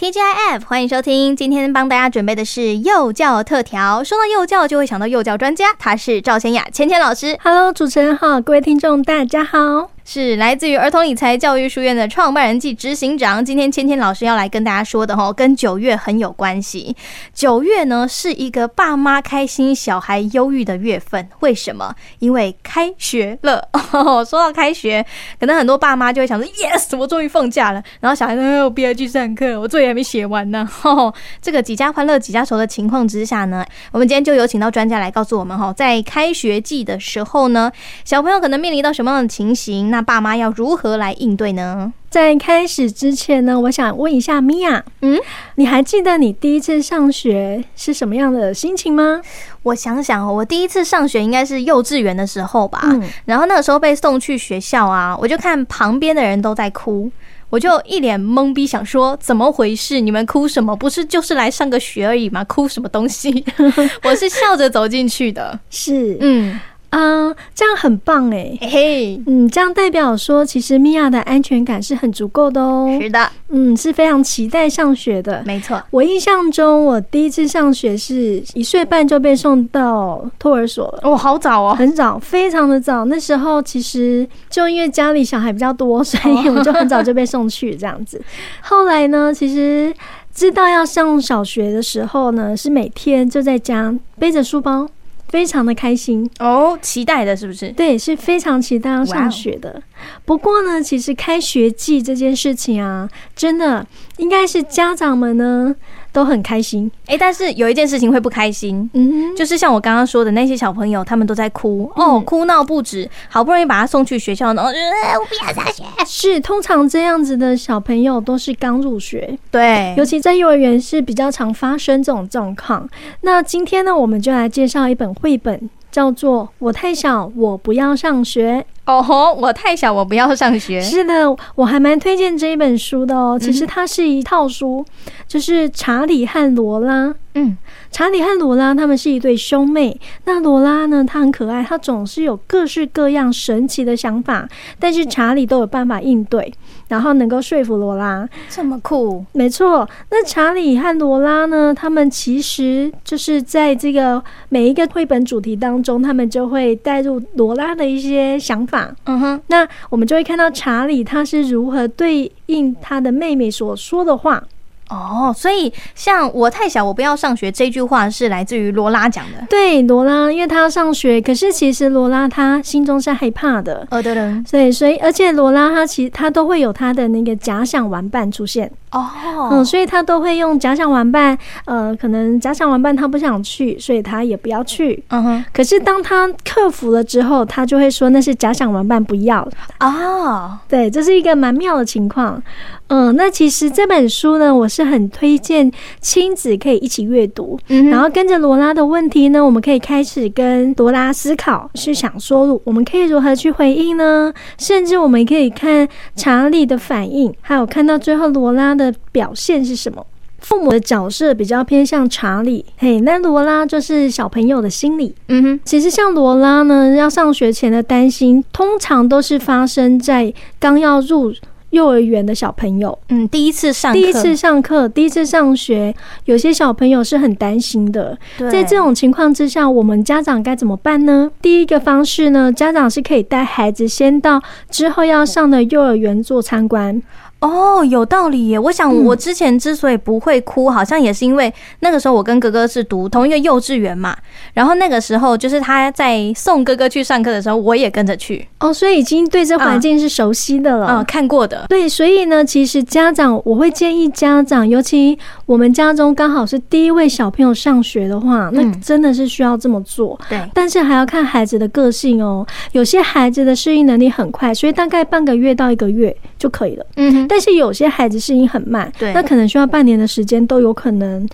TGIF，欢迎收听。今天帮大家准备的是幼教特调。说到幼教，就会想到幼教专家，他是赵千雅千千老师。Hello，主持人好，各位听众大家好。是来自于儿童理财教育书院的创办人暨执行长。今天芊芊老师要来跟大家说的齁，跟九月很有关系。九月呢是一个爸妈开心、小孩忧郁的月份。为什么？因为开学了。说到开学，可能很多爸妈就会想说：“Yes，我终于放假了。”然后小孩说：“哎，我憋着去上课，我作业还没写完呢。” 这个几家欢乐几家愁的情况之下呢，我们今天就有请到专家来告诉我们哈，在开学季的时候呢，小朋友可能面临到什么样的情形？那那爸妈要如何来应对呢？在开始之前呢，我想问一下米娅，嗯，你还记得你第一次上学是什么样的心情吗？我想想，我第一次上学应该是幼稚园的时候吧。嗯，然后那个时候被送去学校啊，我就看旁边的人都在哭，我就一脸懵逼，想说怎么回事？你们哭什么？不是就是来上个学而已吗？哭什么东西？我是笑着走进去的，是，嗯。啊、uh，这样很棒哎，嘿嘿，嗯，这样代表说，其实米娅的安全感是很足够的哦。是的，嗯，是非常期待上学的。没错，我印象中，我第一次上学是一岁半就被送到托儿所了。哦，好早哦，很早，非常的早。那时候其实就因为家里小孩比较多，所以我就很早就被送去这样子。后来呢，其实知道要上小学的时候呢，是每天就在家背着书包。非常的开心哦，期待的是不是？对，是非常期待要上学的。不过呢，其实开学季这件事情啊，真的应该是家长们呢都很开心。哎、欸，但是有一件事情会不开心，嗯，就是像我刚刚说的那些小朋友，他们都在哭、嗯、哦，哭闹不止，好不容易把他送去学校，然后、呃、我不要上学。是，通常这样子的小朋友都是刚入学，对，尤其在幼儿园是比较常发生这种状况。那今天呢，我们就来介绍一本绘本。叫做我太小，我不要上学。哦吼，我太小，我不要上学。是的，我还蛮推荐这一本书的哦。其实它是一套书，就是查理和罗拉。嗯，查理和罗拉他们是一对兄妹。那罗拉呢，她很可爱，她总是有各式各样神奇的想法，但是查理都有办法应对，然后能够说服罗拉。这么酷？没错。那查理和罗拉呢，他们其实就是在这个每一个绘本主题当中，他们就会带入罗拉的一些想法。嗯哼，那我们就会看到查理他是如何对应他的妹妹所说的话。哦，所以像我太小，我不要上学这句话是来自于罗拉讲的。对，罗拉，因为她要上学，可是其实罗拉她心中是害怕的。哦，对了，对，所以而且罗拉她其实她都会有她的那个假想玩伴出现。哦，嗯，所以她都会用假想玩伴，呃，可能假想玩伴她不想去，所以她也不要去。嗯哼。可是当她克服了之后，她就会说那是假想玩伴，不要。哦，对，这是一个蛮妙的情况。嗯，那其实这本书呢，我是很推荐亲子可以一起阅读。嗯，然后跟着罗拉的问题呢，我们可以开始跟罗拉思考，是想说我们可以如何去回应呢？甚至我们可以看查理的反应，还有看到最后罗拉的表现是什么。父母的角色比较偏向查理，嘿，那罗拉就是小朋友的心理。嗯哼，其实像罗拉呢，要上学前的担心，通常都是发生在刚要入。幼儿园的小朋友，嗯，第一次上，第一次上课，第一次上学，有些小朋友是很担心的。在这种情况之下，我们家长该怎么办呢？第一个方式呢，家长是可以带孩子先到之后要上的幼儿园做参观。哦，有道理耶！我想我之前之所以不会哭，好像也是因为那个时候我跟哥哥是读同一个幼稚园嘛。然后那个时候就是他在送哥哥去上课的时候，我也跟着去。哦，所以已经对这环境是熟悉的了。嗯，看过的。对，所以呢，其实家长我会建议家长，尤其我们家中刚好是第一位小朋友上学的话，那真的是需要这么做。对，但是还要看孩子的个性哦。有些孩子的适应能力很快，所以大概半个月到一个月就可以了。嗯哼。但是有些孩子适应很慢，对，那可能需要半年的时间都有可能。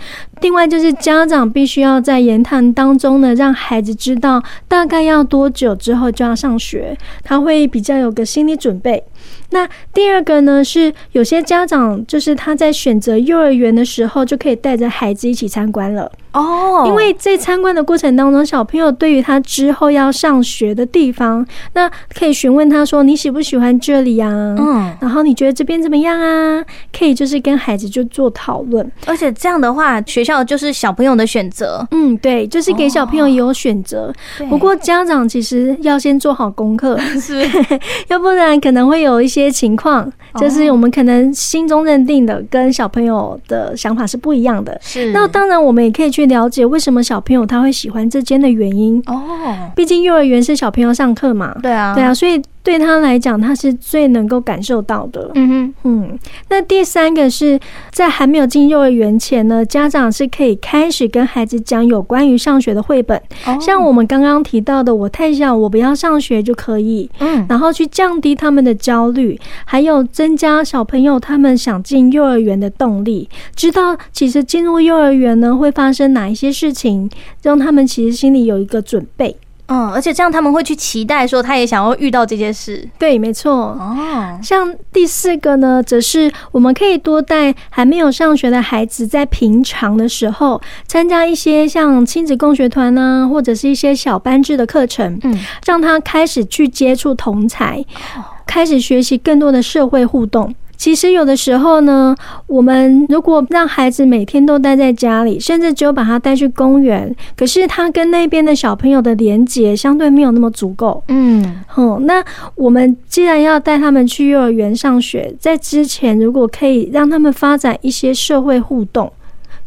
另外就是家长必须要在言谈当中呢，让孩子知道大概要多久之后就要上学，他会比较有个心理准备。那第二个呢，是有些家长就是他在选择幼儿园的时候，就可以带着孩子一起参观了。哦，因为在参观的过程当中，小朋友对于他之后要上学的地方，那可以询问他说：“你喜不喜欢这里呀？”嗯，然后你觉得这边怎么样啊？可以就是跟孩子就做讨论，而且这样的话，学校就是小朋友的选择。嗯，对，就是给小朋友也有选择。不过家长其实要先做好功课，是，要不然可能会有一些情况，就是我们可能心中认定的跟小朋友的想法是不一样的。是，那当然我们也可以去。了解为什么小朋友他会喜欢这间的原因。哦，毕竟幼儿园是小朋友上课嘛，对啊，对啊，所以对他来讲，他是最能够感受到的。嗯哼，嗯，那第三个是在还没有进幼儿园前呢，家长是可以开始跟孩子讲有关于上学的绘本，像我们刚刚提到的“我太小，我不要上学”就可以，嗯，然后去降低他们的焦虑，还有增加小朋友他们想进幼儿园的动力，知道其实进入幼儿园呢会发生哪一些事情，让他们其实心里有一个准备。嗯，而且这样他们会去期待说，他也想要遇到这件事。对，没错。哦，像第四个呢，则是我们可以多带还没有上学的孩子，在平常的时候参加一些像亲子共学团呢，或者是一些小班制的课程，嗯，让他开始去接触同才，开始学习更多的社会互动。其实有的时候呢，我们如果让孩子每天都待在家里，甚至只有把他带去公园，可是他跟那边的小朋友的连接相对没有那么足够。嗯，好，那我们既然要带他们去幼儿园上学，在之前如果可以让他们发展一些社会互动，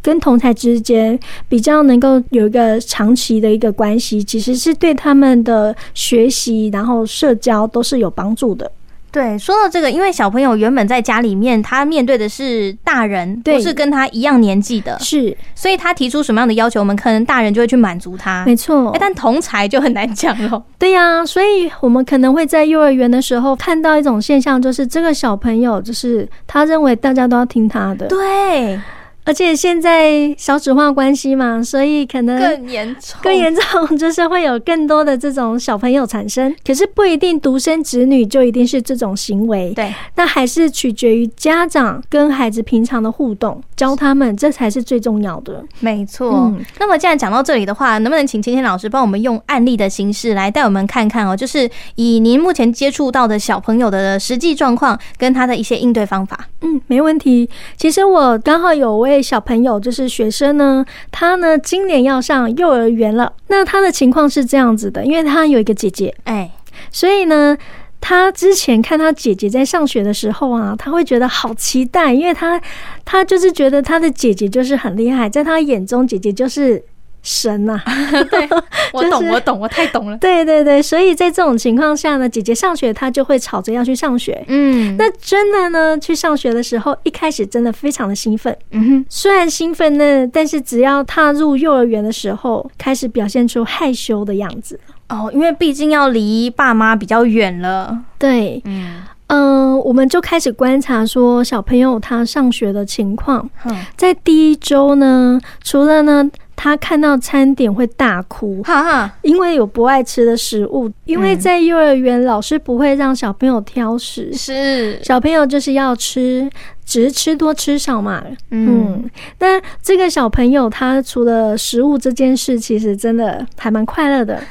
跟同侪之间比较能够有一个长期的一个关系，其实是对他们的学习然后社交都是有帮助的。对，说到这个，因为小朋友原本在家里面，他面对的是大人，不是跟他一样年纪的，是，所以他提出什么样的要求，我们可能大人就会去满足他，没错。但同才就很难讲了。对呀，所以我们可能会在幼儿园的时候看到一种现象，就是这个小朋友，就是他认为大家都要听他的，对。而且现在少子化关系嘛，所以可能更严重，更严重就是会有更多的这种小朋友产生。可是不一定独生子女就一定是这种行为，对，那还是取决于家长跟孩子平常的互动，教他们这才是最重要的。没错。嗯，那么既然讲到这里的话，能不能请芊芊老师帮我们用案例的形式来带我们看看哦？就是以您目前接触到的小朋友的实际状况跟他的一些应对方法。嗯，没问题。其实我刚好有位小朋友，就是学生呢，他呢今年要上幼儿园了。那他的情况是这样子的，因为他有一个姐姐，哎，所以呢，他之前看他姐姐在上学的时候啊，他会觉得好期待，因为他他就是觉得他的姐姐就是很厉害，在他眼中，姐姐就是。神呐、啊，对，我懂，我懂，我太懂了。对对对，所以在这种情况下呢，姐姐上学，她就会吵着要去上学。嗯，那真的呢，去上学的时候，一开始真的非常的兴奋。嗯哼，虽然兴奋呢，但是只要踏入幼儿园的时候，开始表现出害羞的样子。哦，因为毕竟要离爸妈比较远了。对，嗯嗯、呃，我们就开始观察说小朋友他上学的情况。嗯，在第一周呢，除了呢。他看到餐点会大哭，哈哈，因为有不爱吃的食物。因为在幼儿园，老师不会让小朋友挑食，是小朋友就是要吃。只是吃多吃少嘛，嗯，但这个小朋友他除了食物这件事，其实真的还蛮快乐的。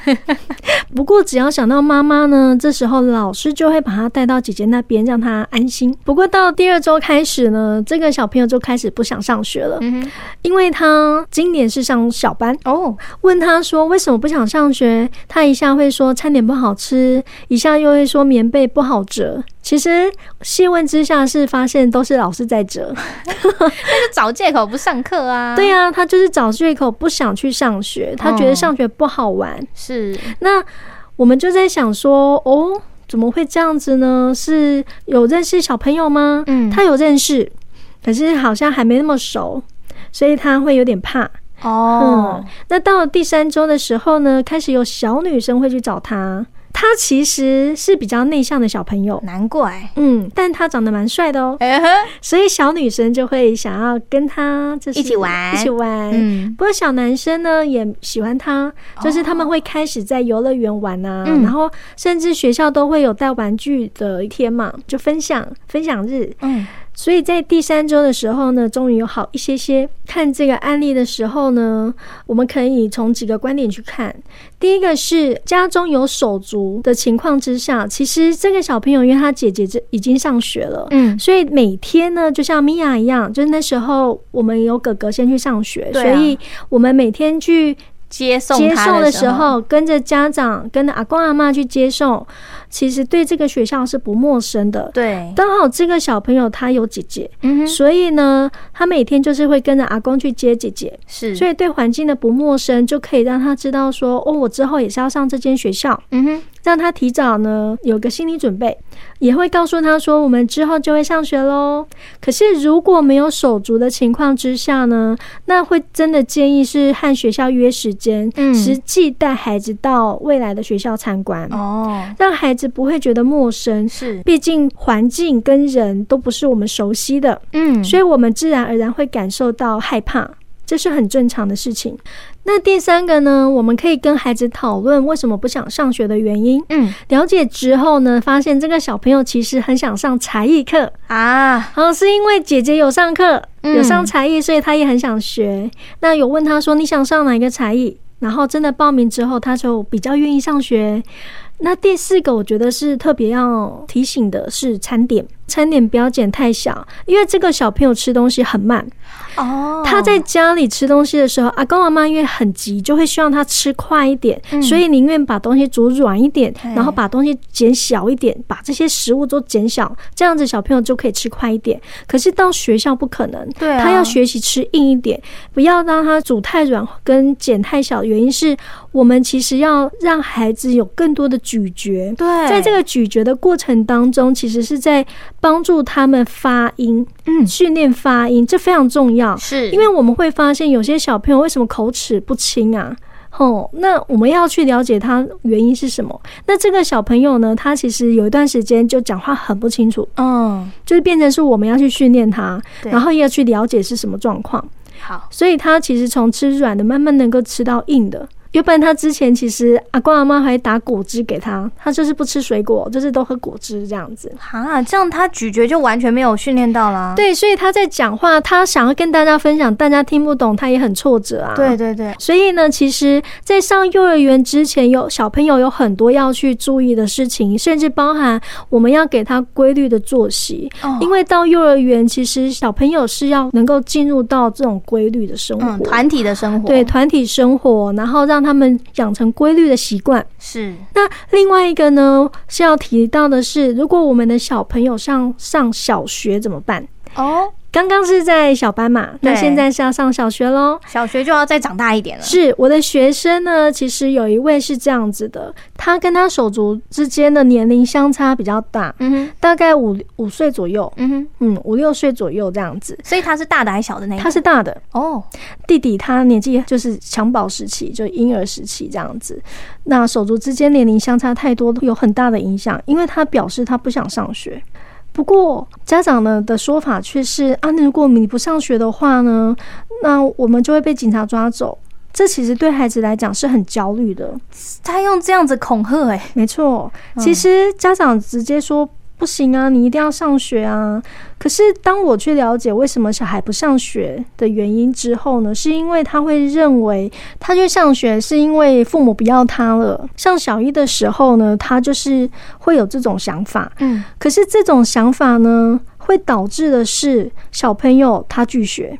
不过只要想到妈妈呢，这时候老师就会把他带到姐姐那边，让他安心。不过到第二周开始呢，这个小朋友就开始不想上学了，因为他今年是上小班哦。问他说为什么不想上学，他一下会说餐点不好吃，一下又会说棉被不好折。其实细问之下是发现都是老师在折，他就找借口不上课啊。对呀、啊，他就是找借口不想去上学，他觉得上学不好玩。哦、是，那我们就在想说，哦，怎么会这样子呢？是有认识小朋友吗？嗯，他有认识，可是好像还没那么熟，所以他会有点怕。哦，嗯，那到了第三周的时候呢，开始有小女生会去找他。他其实是比较内向的小朋友，难怪。嗯，但他长得蛮帅的哦，所以小女生就会想要跟他就是一起玩，一起玩。嗯，不过小男生呢也喜欢他，就是他们会开始在游乐园玩啊，然后甚至学校都会有带玩具的一天嘛，就分享分享日。嗯。所以在第三周的时候呢，终于有好一些些。看这个案例的时候呢，我们可以从几个观点去看。第一个是家中有手足的情况之下，其实这个小朋友因为他姐姐这已经上学了，嗯，所以每天呢，就像米娅一样，就是那时候我们有哥哥先去上学，所以我们每天去接送接送的时候，跟着家长跟着阿公阿妈去接送。其实对这个学校是不陌生的，对，刚好这个小朋友他有姐姐，嗯哼，所以呢，他每天就是会跟着阿公去接姐姐，是，所以对环境的不陌生就可以让他知道说，哦，我之后也是要上这间学校，嗯哼。让他提早呢有个心理准备，也会告诉他说，我们之后就会上学喽。可是如果没有手足的情况之下呢，那会真的建议是和学校约时间，嗯，实际带孩子到未来的学校参观哦，让孩子不会觉得陌生。是，毕竟环境跟人都不是我们熟悉的，嗯，所以我们自然而然会感受到害怕。这是很正常的事情。那第三个呢，我们可以跟孩子讨论为什么不想上学的原因。嗯，了解之后呢，发现这个小朋友其实很想上才艺课啊，好像是因为姐姐有上课，有上才艺，所以他也很想学。那有问他说，你想上哪一个才艺？然后真的报名之后，他就比较愿意上学。那第四个，我觉得是特别要提醒的是餐点，餐点不要剪太小，因为这个小朋友吃东西很慢。哦，他在家里吃东西的时候，阿公阿妈因为很急，就会希望他吃快一点，所以宁愿把东西煮软一点，然后把东西剪小一点，把这些食物都减小，这样子小朋友就可以吃快一点。可是到学校不可能，对，他要学习吃硬一点，不要让他煮太软跟剪太小。原因是我们其实要让孩子有更多的。咀嚼，对，在这个咀嚼的过程当中，其实是在帮助他们发音，嗯，训练发音，这非常重要。是，因为我们会发现有些小朋友为什么口齿不清啊？哦，那我们要去了解他原因是什么。那这个小朋友呢，他其实有一段时间就讲话很不清楚，嗯，就是变成是我们要去训练他，然后也要去了解是什么状况。好，所以他其实从吃软的慢慢能够吃到硬的。要不然他之前其实阿公阿妈还打果汁给他，他就是不吃水果，就是都喝果汁这样子。啊，这样他咀嚼就完全没有训练到啦。对，所以他在讲话，他想要跟大家分享，大家听不懂，他也很挫折啊。对对对。所以呢，其实，在上幼儿园之前，有小朋友有很多要去注意的事情，甚至包含我们要给他规律的作息。哦。因为到幼儿园，其实小朋友是要能够进入到这种规律的生活，嗯，团体的生活。对，团体生活，然后让。让他们养成规律的习惯是。那另外一个呢，是要提到的是，如果我们的小朋友上上小学怎么办？哦。刚刚是在小班嘛，那现在是要上小学喽。小学就要再长大一点了。是我的学生呢，其实有一位是这样子的，他跟他手足之间的年龄相差比较大，嗯哼，大概五五岁左右，嗯哼，嗯五六岁左右这样子。所以他是大的还是小的那个？他是大的哦。弟弟他年纪就是襁褓时期，就婴儿时期这样子。那手足之间年龄相差太多，有很大的影响，因为他表示他不想上学。不过家长呢的说法却是啊，如果你不上学的话呢，那我们就会被警察抓走。这其实对孩子来讲是很焦虑的。他用这样子恐吓，哎，没错。其实家长直接说。不行啊，你一定要上学啊！可是当我去了解为什么小孩不上学的原因之后呢，是因为他会认为他去上学是因为父母不要他了。上小一的时候呢，他就是会有这种想法。嗯，可是这种想法呢，会导致的是小朋友他拒学。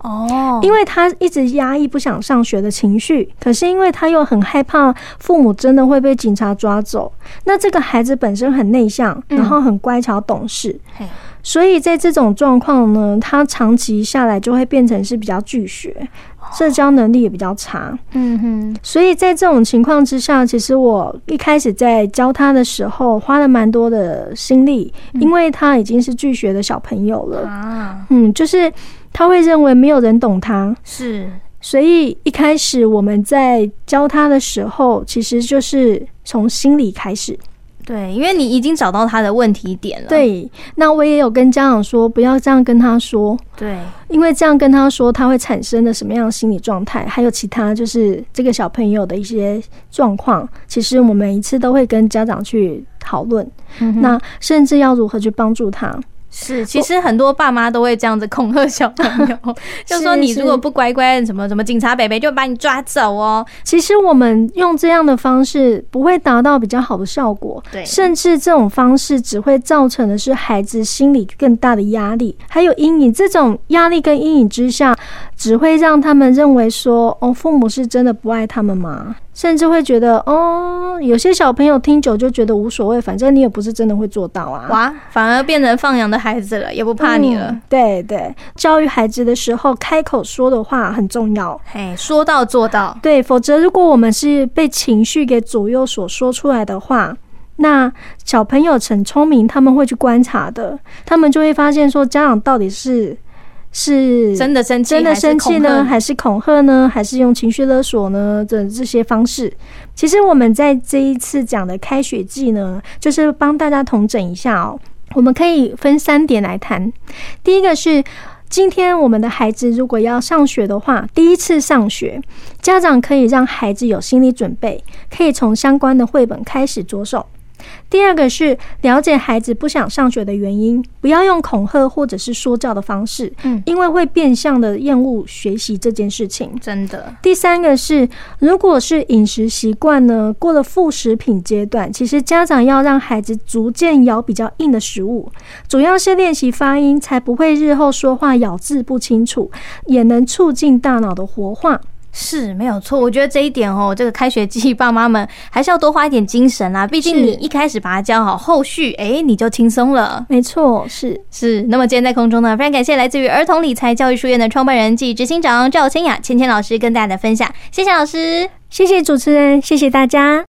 哦，因为他一直压抑不想上学的情绪，可是因为他又很害怕父母真的会被警察抓走。那这个孩子本身很内向，然后很乖巧懂事，所以在这种状况呢，他长期下来就会变成是比较拒学，社交能力也比较差。嗯哼，所以在这种情况之下，其实我一开始在教他的时候花了蛮多的心力，因为他已经是拒学的小朋友了。啊，嗯，就是。他会认为没有人懂他，是所以一开始我们在教他的时候，其实就是从心理开始。对，因为你已经找到他的问题点了。对，那我也有跟家长说，不要这样跟他说。对，因为这样跟他说，他会产生的什么样的心理状态，还有其他就是这个小朋友的一些状况，其实我们每一次都会跟家长去讨论。嗯，那甚至要如何去帮助他。是，其实很多爸妈都会这样子恐吓小朋友，就说你如果不乖乖，什么什么警察北北就把你抓走哦。其实我们用这样的方式不会达到比较好的效果，对，甚至这种方式只会造成的是孩子心理更大的压力，还有阴影。这种压力跟阴影之下，只会让他们认为说，哦，父母是真的不爱他们吗？甚至会觉得哦，有些小朋友听久就觉得无所谓，反正你也不是真的会做到啊。哇，反而变成放养的孩子了，也不怕你了。嗯、对对，教育孩子的时候，开口说的话很重要。嘿，说到做到。对，否则如果我们是被情绪给左右所说出来的话，那小朋友很聪明，他们会去观察的，他们就会发现说，家长到底是。是真的生气，真的生气呢，还是恐吓呢，还是用情绪勒索呢？的这些方式，其实我们在这一次讲的开学季呢，就是帮大家统整一下哦。我们可以分三点来谈。第一个是，今天我们的孩子如果要上学的话，第一次上学，家长可以让孩子有心理准备，可以从相关的绘本开始着手。第二个是了解孩子不想上学的原因，不要用恐吓或者是说教的方式，嗯，因为会变相的厌恶学习这件事情，真的。第三个是，如果是饮食习惯呢，过了副食品阶段，其实家长要让孩子逐渐咬比较硬的食物，主要是练习发音，才不会日后说话咬字不清楚，也能促进大脑的活化。是没有错，我觉得这一点哦，这个开学季爸妈们还是要多花一点精神啦。毕竟你一开始把它教好，后续哎你就轻松了。没错，是是。那么今天在空中呢，非常感谢来自于儿童理财教育书院的创办人暨执行长赵千雅芊芊老师跟大家的分享，谢谢老师，谢谢主持人，谢谢大家。